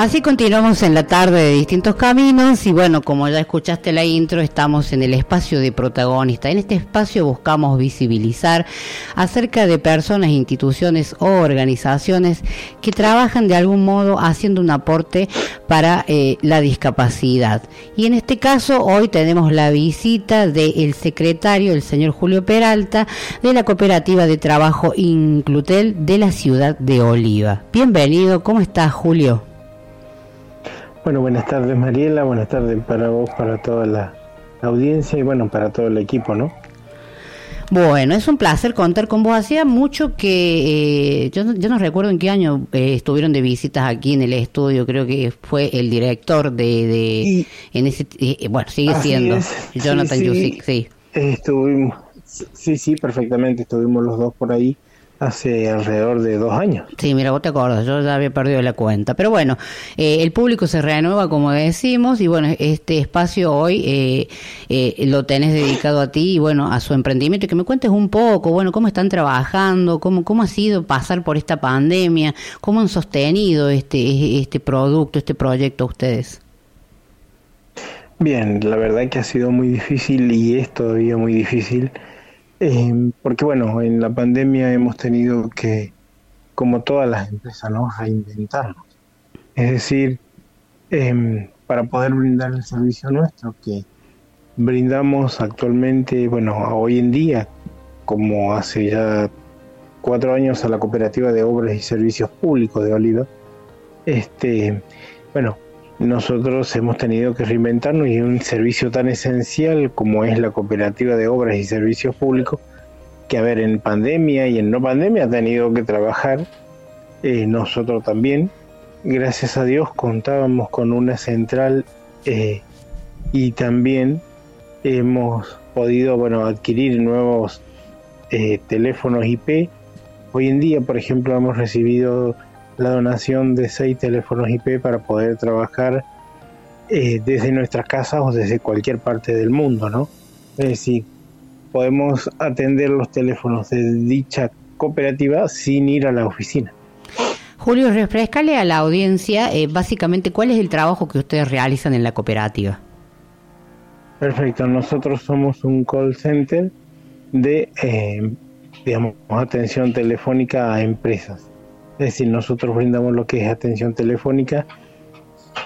Así continuamos en la tarde de distintos caminos y bueno, como ya escuchaste la intro, estamos en el espacio de protagonista. En este espacio buscamos visibilizar acerca de personas, instituciones o organizaciones que trabajan de algún modo haciendo un aporte para eh, la discapacidad. Y en este caso hoy tenemos la visita del secretario, el señor Julio Peralta, de la cooperativa de trabajo Inclutel de la ciudad de Oliva. Bienvenido, ¿cómo estás Julio? Bueno, buenas tardes Mariela, buenas tardes para vos, para toda la audiencia y bueno, para todo el equipo, ¿no? Bueno, es un placer contar con vos. Hacía mucho que, eh, yo, no, yo no recuerdo en qué año eh, estuvieron de visitas aquí en el estudio, creo que fue el director de, de en ese, eh, bueno, sigue siendo Jonathan sí, sí. Estuvimos, sí, sí, perfectamente, estuvimos los dos por ahí hace alrededor de dos años. Sí, mira, vos te acuerdas, yo ya había perdido la cuenta. Pero bueno, eh, el público se renueva, como decimos, y bueno, este espacio hoy eh, eh, lo tenés dedicado a ti y bueno, a su emprendimiento. Que me cuentes un poco, bueno, cómo están trabajando, cómo, cómo ha sido pasar por esta pandemia, cómo han sostenido este, este producto, este proyecto ustedes. Bien, la verdad que ha sido muy difícil y es todavía muy difícil eh, porque bueno, en la pandemia hemos tenido que, como todas las empresas, ¿no? reinventarnos. Es decir, em, para poder brindar el servicio nuestro que brindamos actualmente, bueno, hoy en día, como hace ya cuatro años a la Cooperativa de Obras y Servicios Públicos de Oliva, este, bueno, nosotros hemos tenido que reinventarnos y un servicio tan esencial como es la cooperativa de obras y servicios públicos, que a ver, en pandemia y en no pandemia ha tenido que trabajar, eh, nosotros también. Gracias a Dios contábamos con una central eh, y también hemos podido bueno, adquirir nuevos eh, teléfonos IP. Hoy en día, por ejemplo, hemos recibido la donación de seis teléfonos IP para poder trabajar eh, desde nuestras casas o desde cualquier parte del mundo, ¿no? Es decir, podemos atender los teléfonos de dicha cooperativa sin ir a la oficina. Julio, refrescale a la audiencia eh, básicamente cuál es el trabajo que ustedes realizan en la cooperativa. Perfecto, nosotros somos un call center de, eh, digamos, atención telefónica a empresas. Es decir, nosotros brindamos lo que es atención telefónica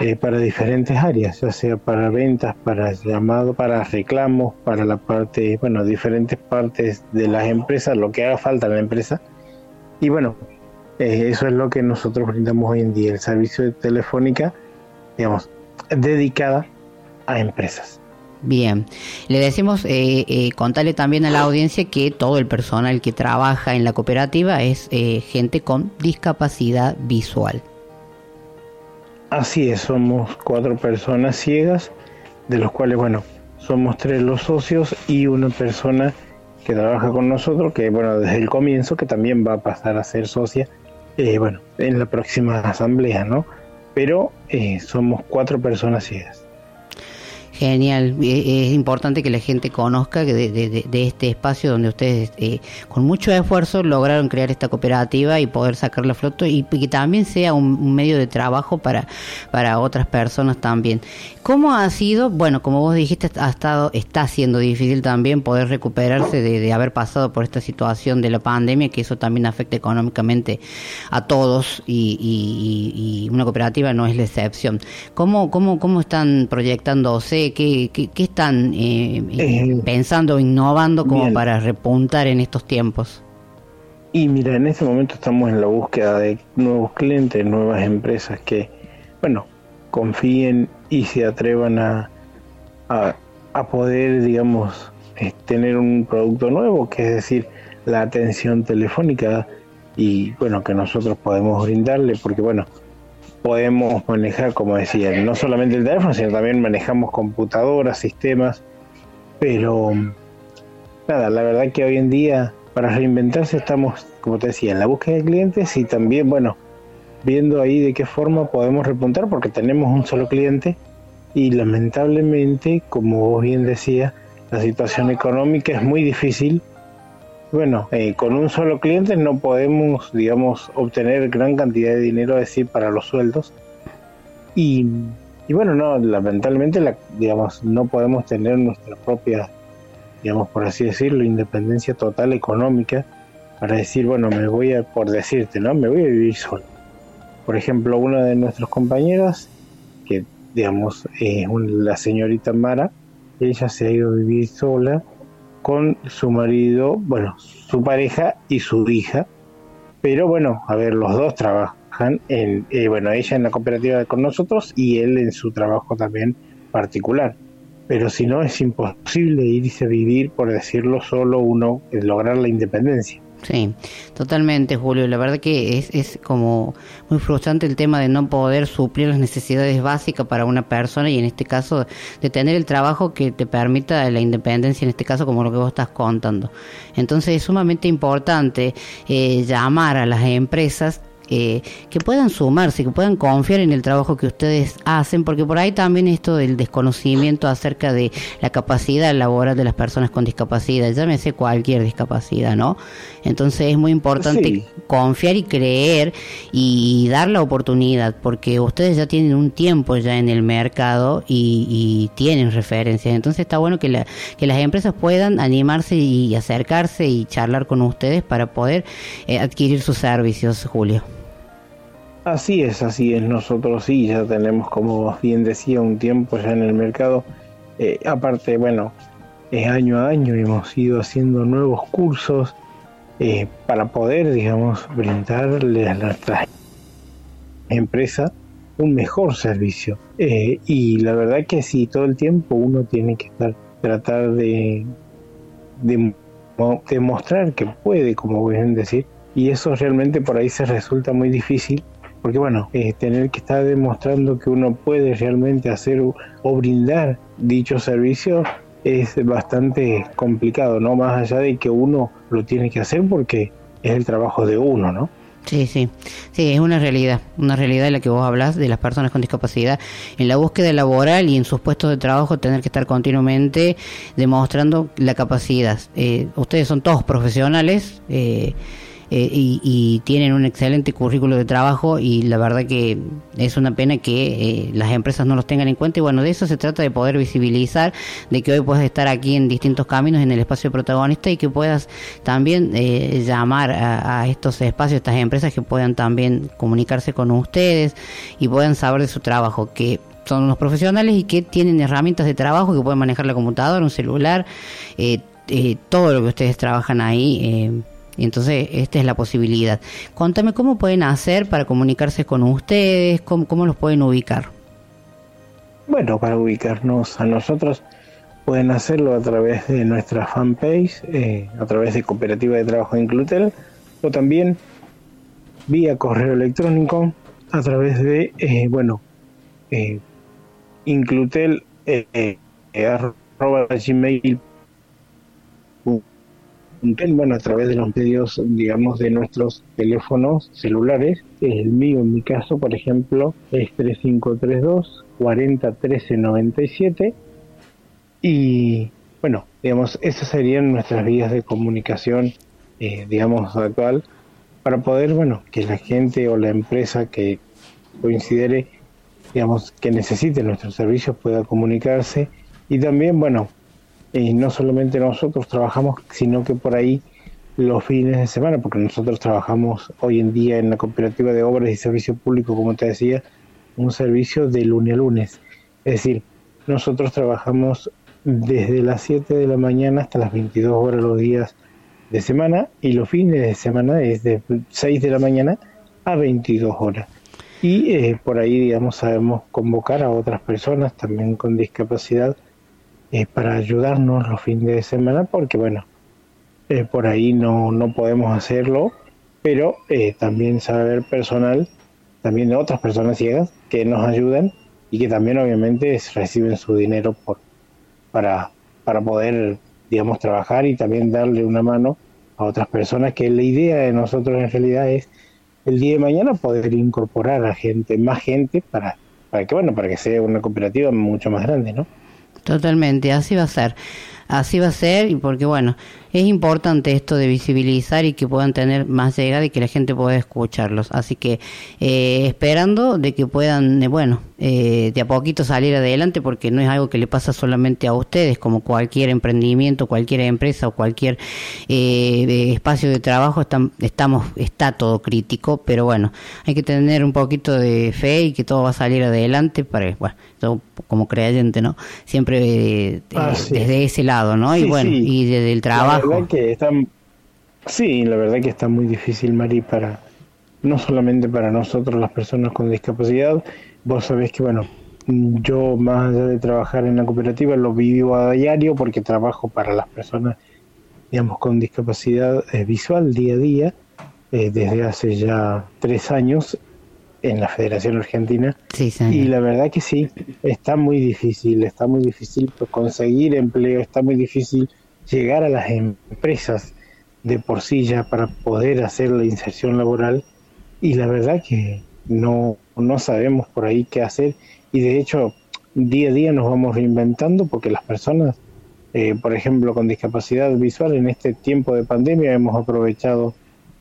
eh, para diferentes áreas, ya sea para ventas, para llamado, para reclamos, para la parte, bueno, diferentes partes de las empresas, lo que haga falta en la empresa. Y bueno, eh, eso es lo que nosotros brindamos hoy en día, el servicio de telefónica, digamos, dedicada a empresas. Bien, le decimos, eh, eh, contarle también a la audiencia que todo el personal que trabaja en la cooperativa es eh, gente con discapacidad visual. Así es, somos cuatro personas ciegas, de los cuales, bueno, somos tres los socios y una persona que trabaja con nosotros, que, bueno, desde el comienzo, que también va a pasar a ser socia, eh, bueno, en la próxima asamblea, ¿no? Pero somos cuatro personas ciegas. Genial, es importante que la gente conozca que de, este espacio donde ustedes eh, con mucho esfuerzo lograron crear esta cooperativa y poder sacar la flota y, que también sea un, medio de trabajo para, para otras personas también. ¿Cómo ha sido? Bueno, como vos dijiste, ha estado, está siendo difícil también poder recuperarse de, haber pasado por esta situación de la pandemia, que eso también afecta económicamente a todos y, una cooperativa no es la excepción. ¿Cómo, cómo, cómo están proyectándose? ¿Qué, están eh, eh, pensando, innovando como para repuntar en estos tiempos? Y mira, en este momento estamos en la búsqueda de nuevos clientes, nuevas empresas que, bueno, confíen y se atrevan a, a, poder, digamos, eh, tener un producto nuevo, que es decir, la atención telefónica y, bueno, que nosotros podemos brindarle, porque, bueno, podemos manejar, como decía, no solamente el teléfono, sino también manejamos computadoras, sistemas, pero nada, la verdad que hoy en día para reinventarse estamos, como te decía, en la búsqueda de clientes y también, bueno, viendo ahí de qué forma podemos repuntar porque tenemos un solo cliente y lamentablemente, como vos bien decías, la situación económica es muy difícil bueno, eh, con un solo cliente no podemos, digamos, obtener gran cantidad de dinero, es decir, para los sueldos. Y, y bueno, no, lamentablemente, la, digamos, no podemos tener nuestra propia, digamos, por así decirlo, independencia total económica para decir, bueno, me voy a, por decirte, ¿no? Me voy a vivir solo. Por ejemplo, una de nuestras compañeras, que digamos es la señorita Mara, ella se ha ido a vivir sola con su marido, bueno, su pareja y su hija, pero bueno, a ver, los dos trabajan en, eh, bueno, ella en la cooperativa con nosotros y él en su trabajo también particular. Pero si no, es imposible irse a vivir, por decirlo, solo uno, lograr la independencia. Sí, totalmente, Julio. La verdad que es, es como muy frustrante el tema de no poder suplir las necesidades básicas para una persona y en este caso de tener el trabajo que te permita la independencia, en este caso como lo que vos estás contando. Entonces es sumamente importante eh, llamar a las empresas eh, que puedan sumarse, que puedan confiar en el trabajo que ustedes hacen, porque por ahí también esto del desconocimiento acerca de la capacidad laboral de las personas con discapacidad, llámese cualquier discapacidad, ¿no? Entonces es muy importante confiar y creer y dar la oportunidad, porque ustedes ya tienen un tiempo ya en el mercado y, tienen referencias, entonces está bueno que, la, que las empresas puedan animarse y acercarse y charlar con ustedes para poder eh, adquirir sus servicios, Julio. Así es, así es. Nosotros sí, ya tenemos, como bien decía, un tiempo ya en el mercado. Eh, aparte, bueno, es año a año hemos ido haciendo nuevos cursos eh, para poder, digamos, brindarle a nuestra empresa un mejor servicio. Eh, y la verdad que sí, todo el tiempo uno tiene que estar, tratar de, de demostrar que puede, como bien decir, y eso realmente por ahí se resulta muy difícil porque bueno, tener que estar demostrando que uno puede realmente hacer o brindar dicho servicio es bastante complicado, ¿no? Más allá de que uno lo tiene que hacer porque es el trabajo de uno, ¿no? Sí, sí, sí, es una realidad, una realidad de la que vos hablas de las personas con discapacidad en la búsqueda laboral y en sus puestos de trabajo tener que estar continuamente demostrando la capacidad. Eh, ustedes son todos profesionales. Eh, eh, y, tienen un excelente currículo de trabajo y la verdad que es una pena que eh, las empresas no los tengan en cuenta. Y bueno, de eso se trata de poder visibilizar, de que hoy puedas estar aquí en distintos caminos en el espacio protagonista y que puedas también eh, llamar a, estos espacios, estas empresas que puedan también comunicarse con ustedes y puedan saber de su trabajo, que son unos profesionales y que tienen herramientas de trabajo que pueden manejar la computadora, un celular, todo lo que ustedes trabajan ahí y entonces esta es la posibilidad. Contame cómo pueden hacer para comunicarse con ustedes, cómo, los pueden ubicar. Bueno, para ubicarnos a nosotros pueden hacerlo a través de nuestra fanpage, eh, a través de Cooperativa de Trabajo de Inclutel, o también vía correo electrónico a través de, eh, bueno, eh, inclutel eh, gmail bueno, a través de los medios, digamos, de nuestros teléfonos celulares. El mío, en mi caso, por ejemplo, es 3532 401397 y bueno, digamos, esas serían nuestras vías de comunicación, eh, digamos, actual, para poder, bueno, que la gente o la empresa que considere, digamos, que necesite nuestros servicios pueda comunicarse y también, bueno, y no solamente nosotros trabajamos, sino que por ahí los fines de semana, porque nosotros trabajamos hoy en día en la cooperativa de obras y servicios públicos, como te decía, un servicio de lunes a lunes. Es decir, nosotros trabajamos desde las 7 de la mañana hasta las 22 horas los días de semana y los fines de semana es de 6 de la mañana a 22 horas. Y eh, por ahí, digamos, sabemos convocar a otras personas también con discapacidad eh, para ayudarnos los fines de semana, porque bueno, eh, por ahí no, no podemos hacerlo, pero eh, también saber personal, también de otras personas ciegas que nos ayudan y que también obviamente reciben su dinero por, para, para poder, digamos, trabajar y también darle una mano a otras personas, que la idea de nosotros en realidad es el día de mañana poder incorporar a gente, más gente para, para que, bueno, para que sea una cooperativa mucho más grande, ¿no? Totalmente, así va a ser. Así va a ser y porque bueno, es importante esto de visibilizar y que puedan tener más llegada y que la gente pueda escucharlos. Así que eh, esperando de que puedan, eh, bueno, eh, de a poquito salir adelante porque no es algo que le pasa solamente a ustedes, como cualquier emprendimiento, cualquier empresa o cualquier espacio de trabajo, estamos, está todo crítico, pero bueno, hay que tener un poquito de fe y que todo va a salir adelante para, bueno, como creyente, ¿no? Siempre desde ese lado, ¿no? y bueno, y desde el trabajo que está, sí, la verdad que está muy difícil, Mari, para no solamente para nosotros las personas con discapacidad. Vos sabés que, bueno, yo más allá de trabajar en la cooperativa lo vivo a diario porque trabajo para las personas, digamos, con discapacidad eh, visual día a día, eh, desde hace ya tres años en la Federación Argentina. y la verdad que sí, está muy difícil, está muy difícil conseguir empleo, está muy difícil llegar a las empresas de por sí ya para poder hacer la inserción laboral. Y la verdad que no, no sabemos por ahí qué hacer. Y de hecho día a día nos vamos reinventando porque las personas, eh, por ejemplo, con discapacidad visual en este tiempo de pandemia hemos aprovechado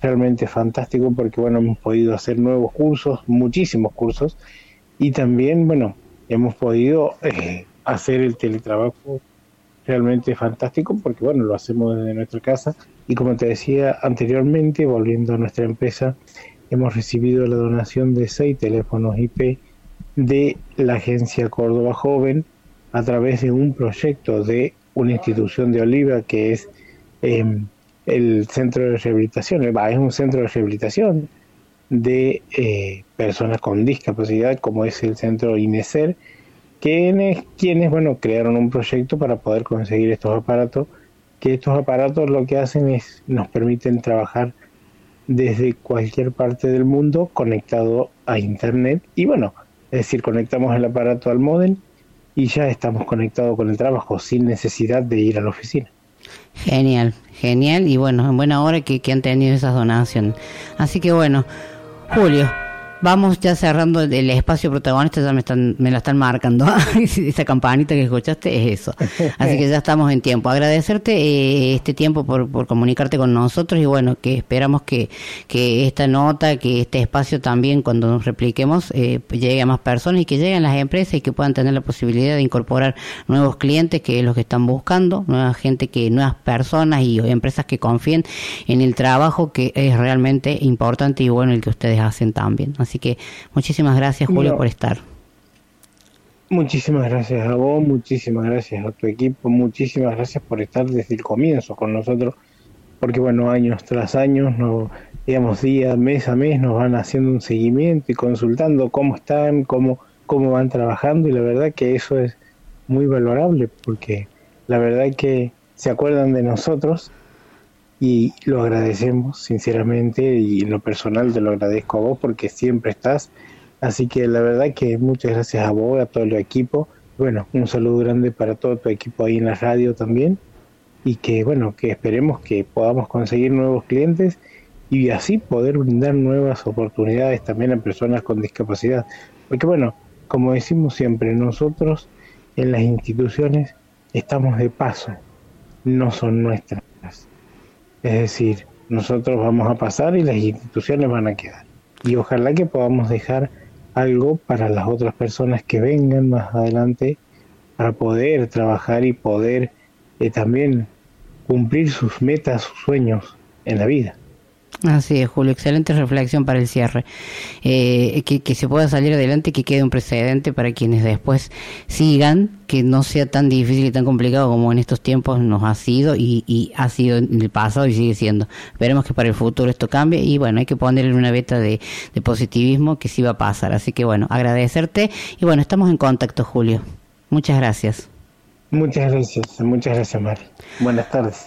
realmente fantástico porque bueno, hemos podido hacer nuevos cursos, muchísimos cursos y también, bueno, hemos podido eh, hacer el teletrabajo realmente fantástico porque bueno, lo hacemos desde nuestra casa. Y como te decía anteriormente, volviendo a nuestra empresa, hemos recibido la donación de seis teléfonos IP de la agencia Córdoba Joven a través de un proyecto de una institución de Oliva que es em, el centro de rehabilitación, es un centro de rehabilitación de eh, personas con discapacidad como es el centro INESER quienes, quienes bueno, crearon un proyecto para poder conseguir estos aparatos, que estos aparatos lo que hacen es nos permiten trabajar desde cualquier parte del mundo conectado a internet y bueno, es decir, conectamos el aparato al modem y ya estamos conectados con el trabajo sin necesidad de ir a la oficina. Genial, genial y bueno, en buena hora que, han tenido esas donaciones. Así que bueno, Julio, Vamos ya cerrando el espacio protagonista, ya me están, me la están marcando. Esa campanita que escuchaste es eso. Así que ya estamos en tiempo. Agradecerte eh, este tiempo por, por, comunicarte con nosotros y bueno, que esperamos que, que esta nota, que este espacio también cuando nos repliquemos eh, llegue a más personas y que lleguen las empresas y que puedan tener la posibilidad de incorporar nuevos clientes, que es lo que están buscando, nueva gente, que nuevas personas y empresas que confíen en el trabajo que es realmente importante y bueno el que ustedes hacen también. Así que muchísimas gracias, Julio, por estar. Muchísimas gracias a vos, muchísimas gracias a tu equipo, muchísimas gracias por estar desde el comienzo con nosotros, porque bueno, años tras años, no, digamos día, mes a mes, nos van haciendo un seguimiento y consultando cómo están, cómo, cómo van trabajando y la verdad que eso es muy valorable porque la verdad que se acuerdan de nosotros y lo agradecemos sinceramente y en lo personal te lo agradezco a vos porque siempre estás. Así que la verdad que muchas gracias a vos, a todo el equipo. Bueno, un saludo grande para todo tu equipo ahí en la radio también y que bueno, que esperemos que podamos conseguir nuevos clientes y así poder brindar nuevas oportunidades también a personas con discapacidad. Porque bueno, como decimos siempre, nosotros en las instituciones estamos de paso, no son nuestras. Es decir, nosotros vamos a pasar y las instituciones van a quedar. Y ojalá que podamos dejar algo para las otras personas que vengan más adelante para poder trabajar y poder eh, también cumplir sus metas, sus sueños en la vida. Así es, Julio, excelente reflexión para el cierre. Eh, que, se pueda salir adelante, que quede un precedente para quienes después sigan, que no sea tan difícil y tan complicado como en estos tiempos nos ha sido y, ha sido en el pasado y sigue siendo. Esperemos que para el futuro esto cambie y bueno, hay que ponerle una beta de, de positivismo que sí va a pasar. Así que bueno, agradecerte y bueno, estamos en contacto, Julio. Muchas gracias. Muchas gracias, muchas gracias, Mari. Buenas tardes.